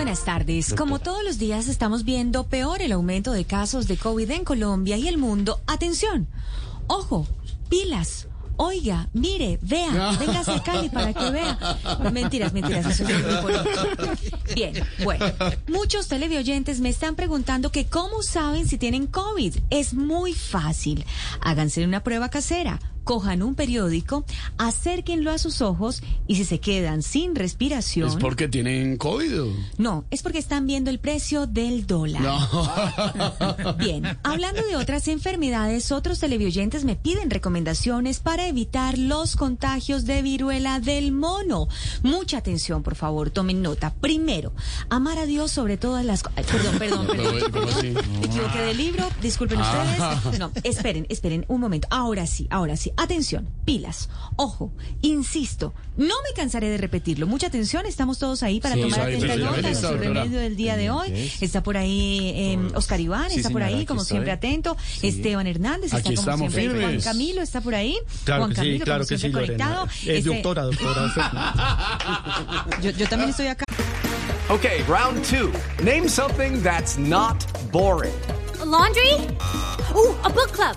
Buenas tardes. Como todos los días estamos viendo peor el aumento de casos de COVID en Colombia y el mundo. Atención. Ojo, pilas. Oiga, mire, vea, véngase a Cali para que vea. Mentiras, mentiras, eso es muy bonito. Bien, bueno. Muchos televidentes me están preguntando que cómo saben si tienen COVID. Es muy fácil. Háganse una prueba casera cojan un periódico, acérquenlo a sus ojos y si se quedan sin respiración. ¿Es porque tienen COVID? No, es porque están viendo el precio del dólar. Bien, hablando de otras enfermedades, otros televidentes me piden recomendaciones para evitar los contagios de viruela del mono. Mucha atención, por favor, tomen nota. Primero, amar a Dios sobre todas las cosas. Perdón, perdón, perdón. Pero, ¿cómo así? Equivoqué de libro, disculpen ustedes. No, esperen, esperen un momento. Ahora sí, ahora sí. Atención, pilas. Ojo, insisto, no me cansaré de repetirlo. Mucha atención, estamos todos ahí para Sí, tomar atenta sí, nota sí, de sí, doctora. remedio del día de hoy. Está por ahí eh, Oscar Iván, Sí, está por señora, ahí, como estoy. siempre atento. Esteban Hernández, Aquí está como siempre. Juan firmes. Camilo está por ahí. Claro Juan sí, Camilo, claro como que sí, siempre conectado. Eh, Este, doctora, doctora. yo, yo también estoy acá. Okay, round two. Name something that's not boring. A laundry? Ooh, a book club.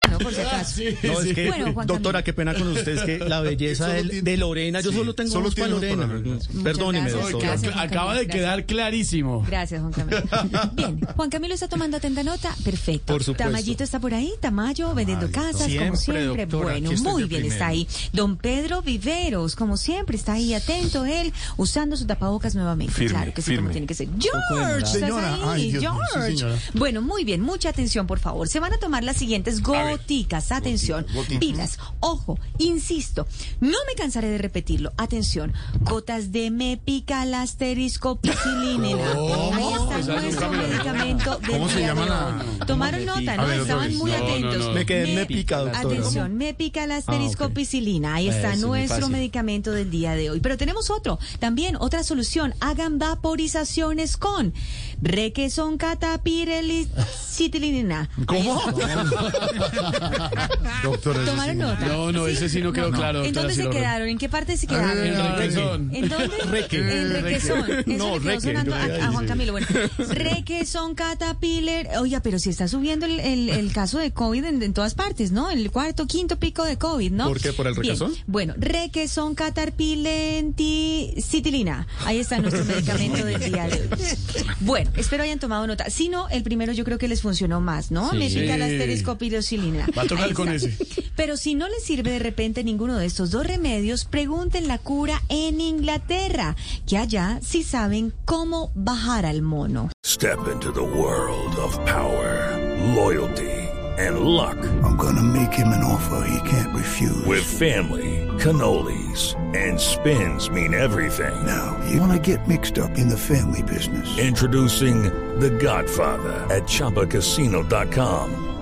No, por si acaso. No, es que, Bueno, Juan doctora, Camilo. qué pena con usted, es que la belleza del- de, Lorena, yo solo tengo solo para Lorena. Perdóneme, gracias, doctora. gracias. Juan Acaba de quedar clarísimo. Gracias, Juan Camilo. Bien, Juan Camilo está tomando atenta nota. Perfecto. Por supuesto. Tamayito está por ahí, Tamayo, vendiendo casas, como Siempre, doctora, bueno, muy bien, primero. está ahí. Don Pedro Viveros, como siempre, está ahí atento él, usando su tapabocas nuevamente. Firme, claro que sí, como tiene que ser. George, estás Señora, ahí, ay, Dios mío, sí, George. bueno, muy bien, mucha atención, por favor. Se van a tomar las siguientes goticas. Atención, pilas. Ojo, insisto, no me cansaré de repetirlo. Atención, gotas de mepical asterisco piscilinena. Nuestro medicamento del ¿Cómo se día llama de la- hoy. Tomaron nota, ¿no? Estaban muy No, no, atentos. no. Me quedé me pica, doctora. Atención, me pica la asterisco Ah, piscilina. Ahí está Eh, muy nuestro medicamento del día de hoy. Pero tenemos otro, también otra solución. Hagan vaporizaciones con requesón catapirelicitilina. ¿Cómo? Doctora, Tomaron sí. nota. No, no, ese sí no quedó claro. ¿En doctora dónde se quedaron? ¿En qué parte se quedaron? ver, En requesón. ¿En dónde? En requesón. Eso No, le quedó reque, sonando a, Juan. Camilo. Bueno, requesón catapiller. Oiga, pero si está subiendo el, el, el caso de COVID en, en todas partes, ¿no? El cuarto, quinto pico de COVID, ¿no? ¿Por qué? ¿Por el Bien. requesón? Bueno, requesón catarpilenticitilina. Ahí está nuestro medicamento del día de hoy. Bueno, espero hayan tomado nota. Si no, el primero yo creo que les funcionó más, ¿no? Me pica la Sí. asteriscopilocilina. Va a tocar con ese. Pero si no les sirve de repente ninguno de estos dos remedios, pregunten la cura en Inglaterra, que allá sí saben cómo bajar al mono. Step into the world of power, loyalty, and luck. I'm gonna make him an offer he can't refuse. With family, cannolis, and spins mean everything. Now, you wanna get mixed up in the family business. Introducing The Godfather at ChumbaCasino.com.